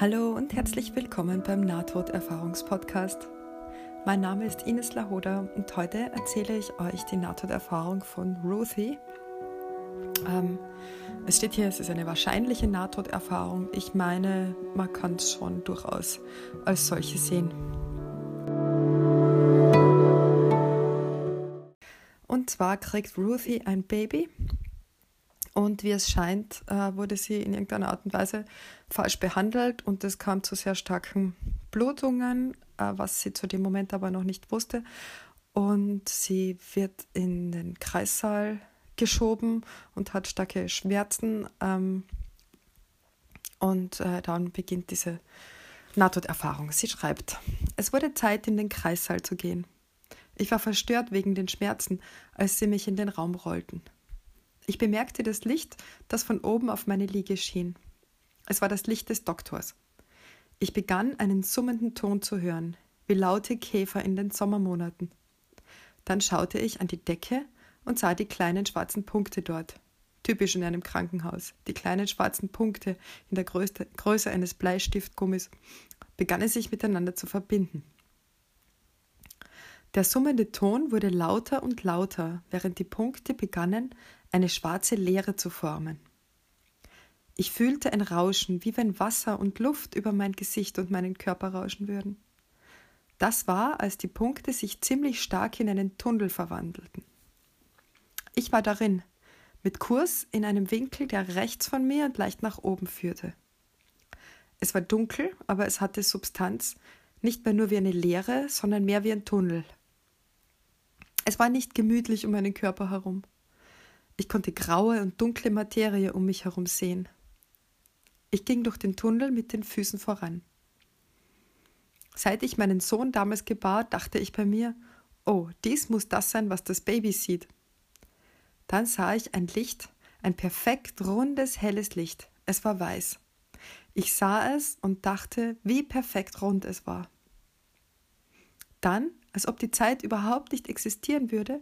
Hallo und herzlich willkommen beim Nahtoderfahrungspodcast. Mein Name ist Ines Lahoda und heute erzähle ich euch die Nahtoderfahrung von Ruthie. Ähm, es steht hier, es ist eine wahrscheinliche Nahtoderfahrung. Ich meine, man kann es schon durchaus als solche sehen. Und zwar kriegt Ruthie ein Baby und wie es scheint, äh, wurde sie in irgendeiner Art und Weise falsch behandelt und es kam zu sehr starken Blutungen, äh, was sie zu dem Moment aber noch nicht wusste. Und sie wird in den Kreissaal geschoben und hat starke Schmerzen. Ähm, und äh, dann beginnt diese Nahtoderfahrung. Sie schreibt, es wurde Zeit, in den Kreissaal zu gehen. Ich war verstört wegen den Schmerzen, als sie mich in den Raum rollten. Ich bemerkte das Licht, das von oben auf meine Liege schien. Es war das Licht des Doktors. Ich begann einen summenden Ton zu hören, wie laute Käfer in den Sommermonaten. Dann schaute ich an die Decke und sah die kleinen schwarzen Punkte dort. Typisch in einem Krankenhaus. Die kleinen schwarzen Punkte in der Größe, eines Bleistiftgummis begannen sich miteinander zu verbinden. Der summende Ton wurde lauter und lauter, während die Punkte begannen, eine schwarze Leere zu formen. Ich fühlte ein Rauschen, wie wenn Wasser und Luft über mein Gesicht und meinen Körper rauschen würden. Das war, als die Punkte sich ziemlich stark in einen Tunnel verwandelten. Ich war darin, mit Kurs in einem Winkel, der rechts von mir und leicht nach oben führte. Es war dunkel, aber es hatte Substanz, nicht mehr nur wie eine Leere, sondern mehr wie ein Tunnel. Es war nicht gemütlich um meinen Körper herum. Ich konnte graue und dunkle Materie um mich herum sehen. Ich ging durch den Tunnel mit den Füßen voran. Seit ich meinen Sohn damals gebar, dachte ich bei mir, oh, dies muss das sein, was das Baby sieht. Dann sah ich ein Licht, ein perfekt rundes, helles Licht. Es war weiß. Ich sah es und dachte, wie perfekt rund es war. Dann, als ob die Zeit überhaupt nicht existieren würde,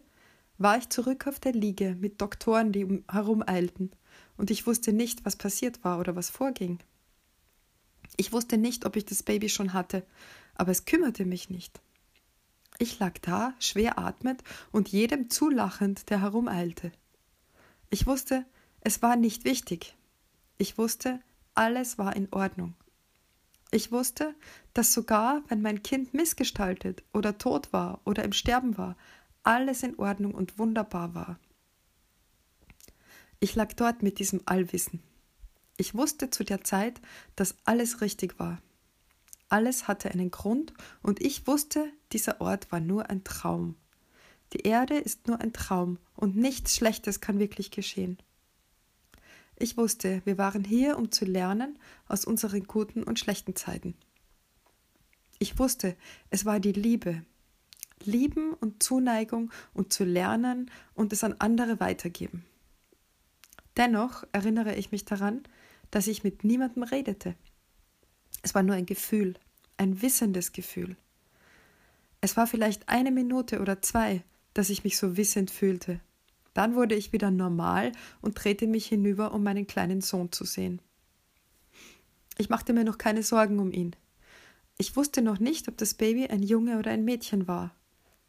war ich zurück auf der Liege mit Doktoren, die herumeilten, und ich wusste nicht, was passiert war oder was vorging. Ich wusste nicht, ob ich das Baby schon hatte, aber es kümmerte mich nicht. Ich lag da, schwer atmend und jedem zulachend, der herumeilte. Ich wusste, es war nicht wichtig. Ich wusste, alles war in Ordnung. Ich wusste, dass sogar, wenn mein Kind missgestaltet oder tot war oder im Sterben war, alles in Ordnung und wunderbar war. Ich lag dort mit diesem Allwissen. Ich wusste zu der Zeit, dass alles richtig war. Alles hatte einen Grund und ich wusste, dieser Ort war nur ein Traum. Die Erde ist nur ein Traum und nichts Schlechtes kann wirklich geschehen. Ich wusste, wir waren hier, um zu lernen aus unseren guten und schlechten Zeiten. Ich wusste, es war die Liebe, lieben und Zuneigung und zu lernen und es an andere weitergeben. Dennoch erinnere ich mich daran, dass ich mit niemandem redete. Es war nur ein Gefühl, ein wissendes Gefühl. Es war vielleicht eine Minute oder zwei, dass ich mich so wissend fühlte. Dann wurde ich wieder normal und drehte mich hinüber, um meinen kleinen Sohn zu sehen. Ich machte mir noch keine Sorgen um ihn. Ich wusste noch nicht, ob das Baby ein Junge oder ein Mädchen war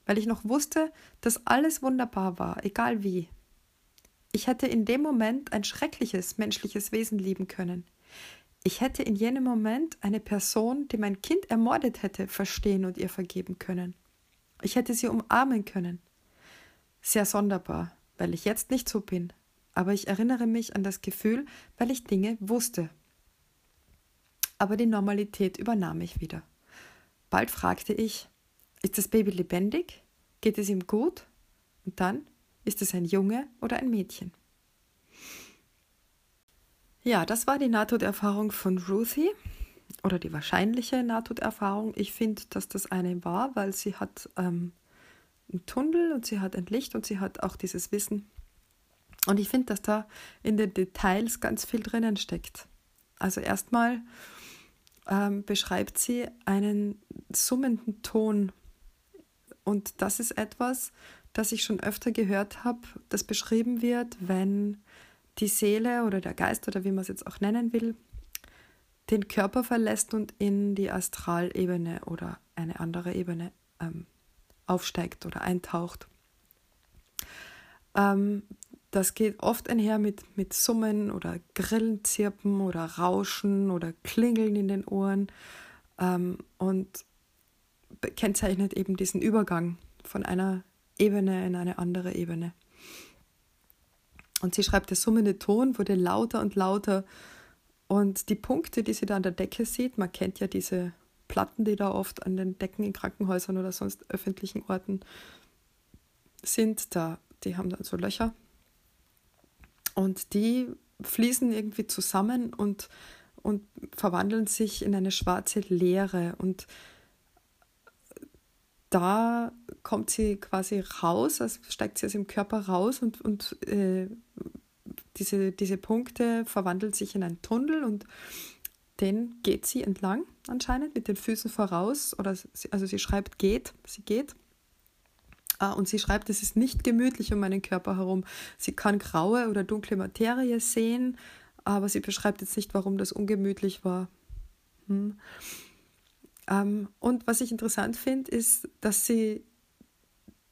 weil ich noch wusste, dass alles wunderbar war, egal wie. Ich hätte in dem Moment ein schreckliches menschliches Wesen lieben können. Ich hätte in jenem Moment eine Person, die mein Kind ermordet hätte, verstehen und ihr vergeben können. Ich hätte sie umarmen können. Sehr sonderbar, weil ich jetzt nicht so bin, aber ich erinnere mich an das Gefühl, weil ich Dinge wusste. Aber die Normalität übernahm mich wieder. Bald fragte ich, ist das Baby lebendig? Geht es ihm gut? Und dann, ist es ein Junge oder ein Mädchen? Ja, das war die Nahtoderfahrung von Ruthie oder die wahrscheinliche Nahtoderfahrung. Ich finde, dass das eine war, weil sie hat ähm, einen Tunnel und sie hat ein Licht und sie hat auch dieses Wissen. Und ich finde, dass da in den Details ganz viel drinnen steckt. Also erstmal ähm, beschreibt sie einen summenden Ton und das ist etwas, das ich schon öfter gehört habe, das beschrieben wird, wenn die Seele oder der Geist oder wie man es jetzt auch nennen will, den Körper verlässt und in die Astralebene oder eine andere Ebene ähm, aufsteigt oder eintaucht. Ähm, das geht oft einher mit, mit Summen oder Grillenzirpen oder Rauschen oder Klingeln in den Ohren ähm, und kennzeichnet eben diesen Übergang von einer Ebene in eine andere Ebene. Und sie schreibt, der summende Ton wurde lauter und lauter. Und die Punkte, die sie da an der Decke sieht, man kennt ja diese Platten, die da oft an den Decken in Krankenhäusern oder sonst öffentlichen Orten sind, da, die haben dann so Löcher. Und die fließen irgendwie zusammen und, und verwandeln sich in eine schwarze Leere. Und da kommt sie quasi raus, also steigt sie aus dem Körper raus und, und äh, diese, diese Punkte verwandeln sich in einen Tunnel und den geht sie entlang anscheinend mit den Füßen voraus oder sie, also sie schreibt geht, sie geht. Ah, und sie schreibt, es ist nicht gemütlich um meinen Körper herum. Sie kann graue oder dunkle Materie sehen, aber sie beschreibt jetzt nicht, warum das ungemütlich war. Hm. Ähm, und was ich interessant finde, ist, dass sie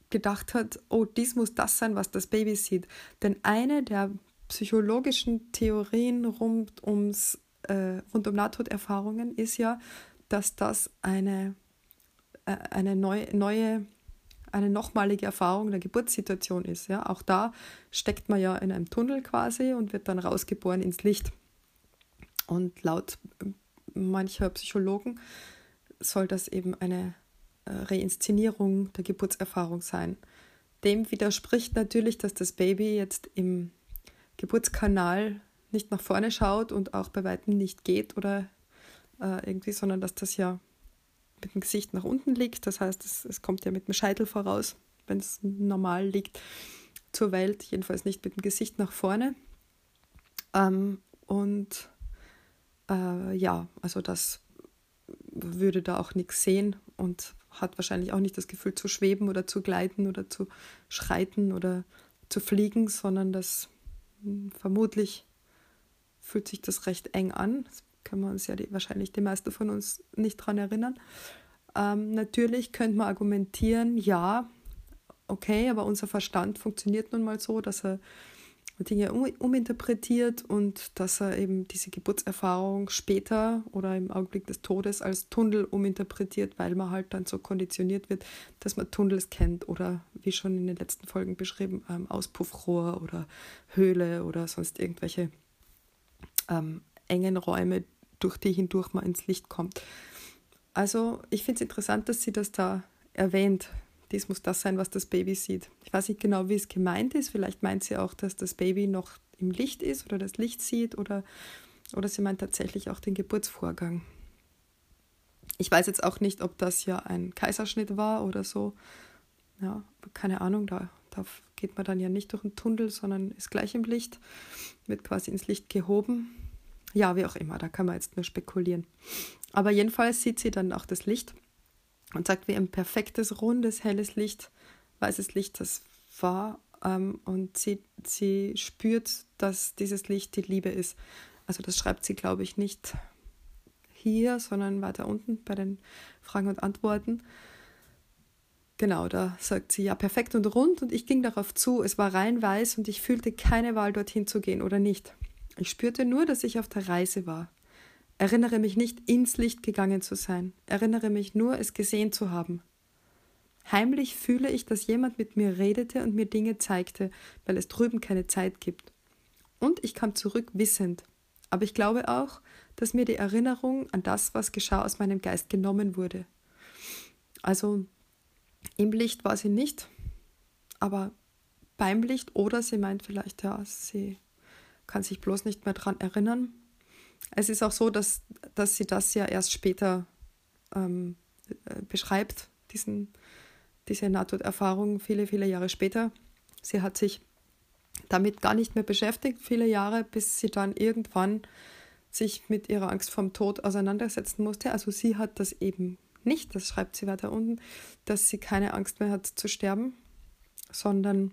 gedacht hat, oh, dies muss das sein, was das Baby sieht. Denn eine der psychologischen Theorien rund, ums, äh, rund um Nahtoderfahrungen ist ja, dass das eine, äh, eine neu, neue, eine nochmalige Erfahrung der Geburtssituation ist. Ja? Auch da steckt man ja in einem Tunnel quasi und wird dann rausgeboren ins Licht. Und laut äh, mancher Psychologen soll das eben eine äh, Reinszenierung der Geburtserfahrung sein. Dem widerspricht natürlich, dass das Baby jetzt im Geburtskanal nicht nach vorne schaut und auch bei weitem nicht geht oder äh, irgendwie, sondern dass das ja mit dem Gesicht nach unten liegt. Das heißt, es, es kommt ja mit dem Scheitel voraus, wenn es normal liegt, zur Welt, jedenfalls nicht mit dem Gesicht nach vorne. Ähm, und äh, ja, also das würde da auch nichts sehen und hat wahrscheinlich auch nicht das Gefühl zu schweben oder zu gleiten oder zu schreiten oder zu fliegen, sondern das hm, vermutlich fühlt sich das recht eng an. Das können wir uns ja die, wahrscheinlich die meisten von uns nicht daran erinnern. Ähm, natürlich könnte man argumentieren, ja, okay, aber unser Verstand funktioniert nun mal so, dass er Dinge um, uminterpretiert und dass er eben diese Geburtserfahrung später oder im Augenblick des Todes als Tunnel uminterpretiert, weil man halt dann so konditioniert wird, dass man Tunnels kennt oder wie schon in den letzten Folgen beschrieben, ähm, Auspuffrohr oder Höhle oder sonst irgendwelche ähm, engen Räume, durch die hindurch man ins Licht kommt. Also ich finde es interessant, dass sie das da erwähnt, dies muss das sein, was das Baby sieht. Ich weiß nicht genau, wie es gemeint ist. Vielleicht meint sie auch, dass das Baby noch im Licht ist oder das Licht sieht oder, oder sie meint tatsächlich auch den Geburtsvorgang. Ich weiß jetzt auch nicht, ob das ja ein Kaiserschnitt war oder so. Ja, keine Ahnung, da, da geht man dann ja nicht durch einen Tunnel, sondern ist gleich im Licht, wird quasi ins Licht gehoben. Ja, wie auch immer, da kann man jetzt nur spekulieren. Aber jedenfalls sieht sie dann auch das Licht und sagt, wie ein perfektes, rundes, helles Licht, weißes Licht das war. Ähm, und sie, sie spürt, dass dieses Licht die Liebe ist. Also das schreibt sie, glaube ich, nicht hier, sondern weiter unten bei den Fragen und Antworten. Genau, da sagt sie ja perfekt und rund und ich ging darauf zu. Es war rein weiß und ich fühlte keine Wahl, dorthin zu gehen oder nicht. Ich spürte nur, dass ich auf der Reise war. Erinnere mich nicht, ins Licht gegangen zu sein. Erinnere mich nur, es gesehen zu haben. Heimlich fühle ich, dass jemand mit mir redete und mir Dinge zeigte, weil es drüben keine Zeit gibt. Und ich kam zurück wissend. Aber ich glaube auch, dass mir die Erinnerung an das, was geschah, aus meinem Geist genommen wurde. Also im Licht war sie nicht, aber beim Licht oder sie meint vielleicht, ja, sie kann sich bloß nicht mehr daran erinnern, es ist auch so, dass, dass sie das ja erst später ähm, äh, beschreibt, diesen, diese Nahtoderfahrung viele, viele Jahre später. Sie hat sich damit gar nicht mehr beschäftigt, viele Jahre, bis sie dann irgendwann sich mit ihrer Angst vom Tod auseinandersetzen musste. Also sie hat das eben nicht, das schreibt sie weiter unten, dass sie keine Angst mehr hat zu sterben, sondern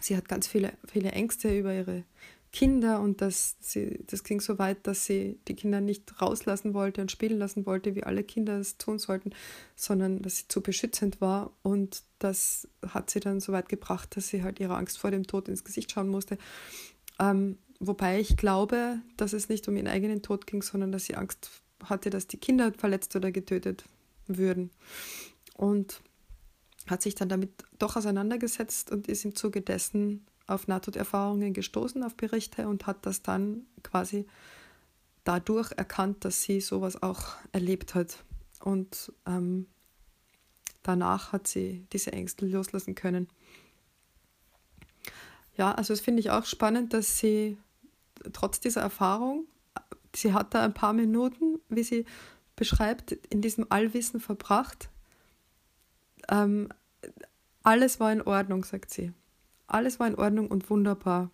sie hat ganz viele, viele Ängste über ihre Kinder und dass sie, das ging so weit, dass sie die Kinder nicht rauslassen wollte und spielen lassen wollte, wie alle Kinder es tun sollten, sondern dass sie zu beschützend war und das hat sie dann so weit gebracht, dass sie halt ihre Angst vor dem Tod ins Gesicht schauen musste. Ähm, wobei ich glaube, dass es nicht um ihren eigenen Tod ging, sondern dass sie Angst hatte, dass die Kinder verletzt oder getötet würden. Und hat sich dann damit doch auseinandergesetzt und ist im Zuge dessen auf Nahtoderfahrungen gestoßen, auf Berichte und hat das dann quasi dadurch erkannt, dass sie sowas auch erlebt hat. Und ähm, danach hat sie diese Ängste loslassen können. Ja, also das finde ich auch spannend, dass sie trotz dieser Erfahrung, sie hat da ein paar Minuten, wie sie beschreibt, in diesem Allwissen verbracht. Ähm, alles war in Ordnung, sagt sie. Alles war in Ordnung und wunderbar.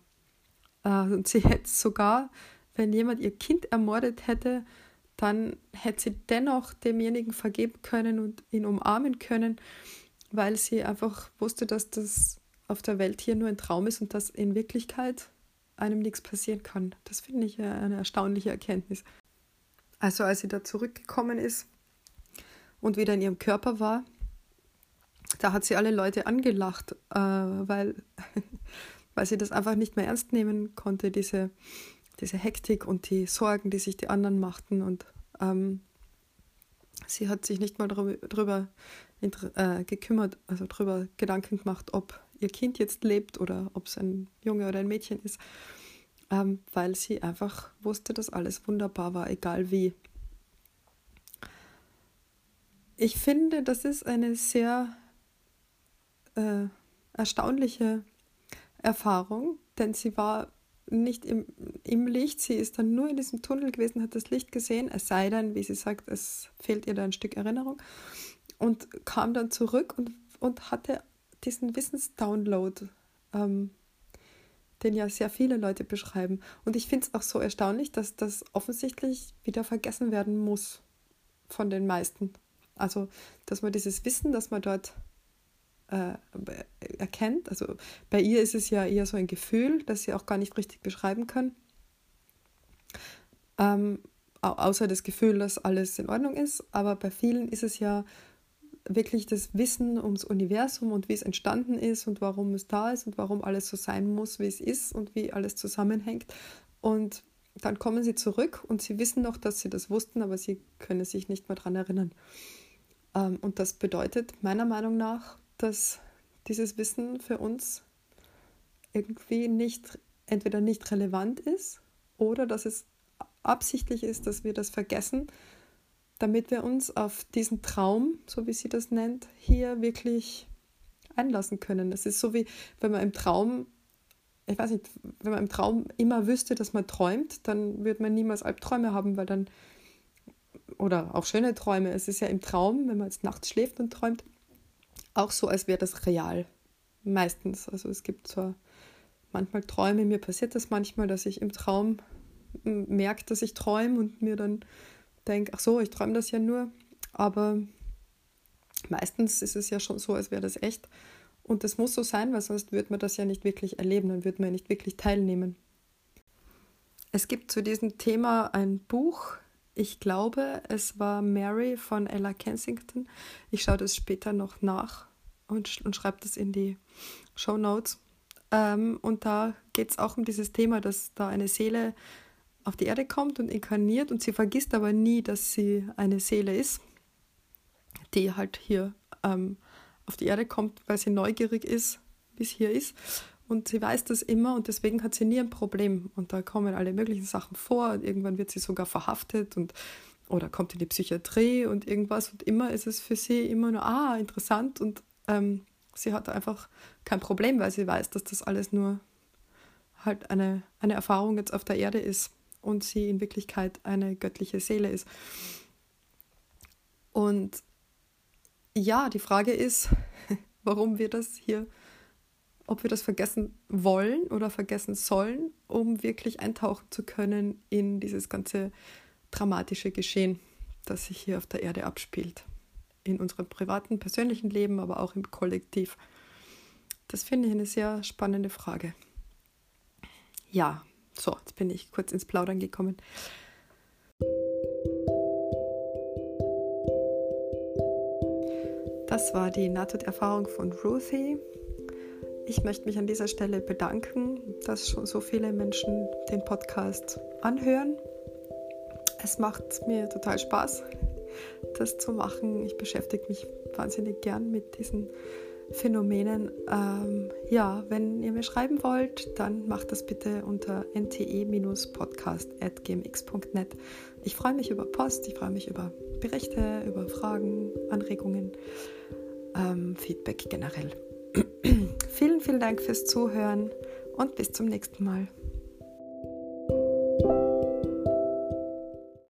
Äh, und sie hätte sogar, wenn jemand ihr Kind ermordet hätte, dann hätte sie dennoch demjenigen vergeben können und ihn umarmen können, weil sie einfach wusste, dass das auf der Welt hier nur ein Traum ist und dass in Wirklichkeit einem nichts passieren kann. Das finde ich eine erstaunliche Erkenntnis. Also als sie da zurückgekommen ist und wieder in ihrem Körper war, da hat sie alle Leute angelacht, äh, weil, weil sie das einfach nicht mehr ernst nehmen konnte, diese, diese Hektik und die Sorgen, die sich die anderen machten. Und ähm, sie hat sich nicht mal darüber äh, gekümmert, also darüber Gedanken gemacht, ob ihr Kind jetzt lebt oder ob es ein Junge oder ein Mädchen ist, ähm, weil sie einfach wusste, dass alles wunderbar war, egal wie. Ich finde, das ist eine sehr äh, erstaunliche Erfahrung, denn sie war nicht im, im Licht, sie ist dann nur in diesem Tunnel gewesen, hat das Licht gesehen, es sei denn, wie sie sagt, es fehlt ihr da ein Stück Erinnerung und kam dann zurück und, und hatte diesen Wissensdownload, ähm, den ja sehr viele Leute beschreiben. Und ich finde es auch so erstaunlich, dass das offensichtlich wieder vergessen werden muss von den meisten. Also, dass man dieses Wissen, das man dort äh, erkennt. Also bei ihr ist es ja eher so ein Gefühl, das sie auch gar nicht richtig beschreiben kann. Ähm, außer das Gefühl, dass alles in Ordnung ist. Aber bei vielen ist es ja wirklich das Wissen ums Universum und wie es entstanden ist und warum es da ist und warum alles so sein muss, wie es ist und wie alles zusammenhängt. Und dann kommen sie zurück und sie wissen noch, dass sie das wussten, aber sie können sich nicht mehr daran erinnern. Ähm, und das bedeutet meiner Meinung nach, dass dieses Wissen für uns irgendwie nicht, entweder nicht relevant ist oder dass es absichtlich ist, dass wir das vergessen, damit wir uns auf diesen Traum, so wie sie das nennt, hier wirklich einlassen können. Es ist so wie, wenn man im Traum, ich weiß nicht, wenn man im Traum immer wüsste, dass man träumt, dann würde man niemals Albträume haben, weil dann, oder auch schöne Träume, es ist ja im Traum, wenn man jetzt nachts schläft und träumt, auch so, als wäre das real. Meistens. Also es gibt zwar manchmal Träume, mir passiert das manchmal, dass ich im Traum merke, dass ich träume und mir dann denke, ach so, ich träume das ja nur. Aber meistens ist es ja schon so, als wäre das echt. Und das muss so sein, weil sonst würde man das ja nicht wirklich erleben, dann würde man ja nicht wirklich teilnehmen. Es gibt zu diesem Thema ein Buch, ich glaube, es war Mary von Ella Kensington. Ich schaue das später noch nach und, und schreibe das in die Show Notes. Ähm, und da geht es auch um dieses Thema, dass da eine Seele auf die Erde kommt und inkarniert und sie vergisst aber nie, dass sie eine Seele ist, die halt hier ähm, auf die Erde kommt, weil sie neugierig ist, wie es hier ist. Und sie weiß das immer und deswegen hat sie nie ein Problem. Und da kommen alle möglichen Sachen vor. Und irgendwann wird sie sogar verhaftet und oder kommt in die Psychiatrie und irgendwas. Und immer ist es für sie immer nur, ah, interessant. Und ähm, sie hat einfach kein Problem, weil sie weiß, dass das alles nur halt eine, eine Erfahrung jetzt auf der Erde ist und sie in Wirklichkeit eine göttliche Seele ist. Und ja, die Frage ist, warum wir das hier ob wir das vergessen wollen oder vergessen sollen, um wirklich eintauchen zu können in dieses ganze dramatische Geschehen, das sich hier auf der Erde abspielt. In unserem privaten, persönlichen Leben, aber auch im Kollektiv. Das finde ich eine sehr spannende Frage. Ja, So, jetzt bin ich kurz ins Plaudern gekommen. Das war die Nahtoderfahrung von Ruthie. Ich möchte mich an dieser Stelle bedanken, dass schon so viele Menschen den Podcast anhören. Es macht mir total Spaß, das zu machen. Ich beschäftige mich wahnsinnig gern mit diesen Phänomenen. Ähm, ja, wenn ihr mir schreiben wollt, dann macht das bitte unter nte-podcast.gmx.net. Ich freue mich über Post, ich freue mich über Berichte, über Fragen, Anregungen, ähm, Feedback generell. vielen, vielen Dank fürs Zuhören und bis zum nächsten Mal.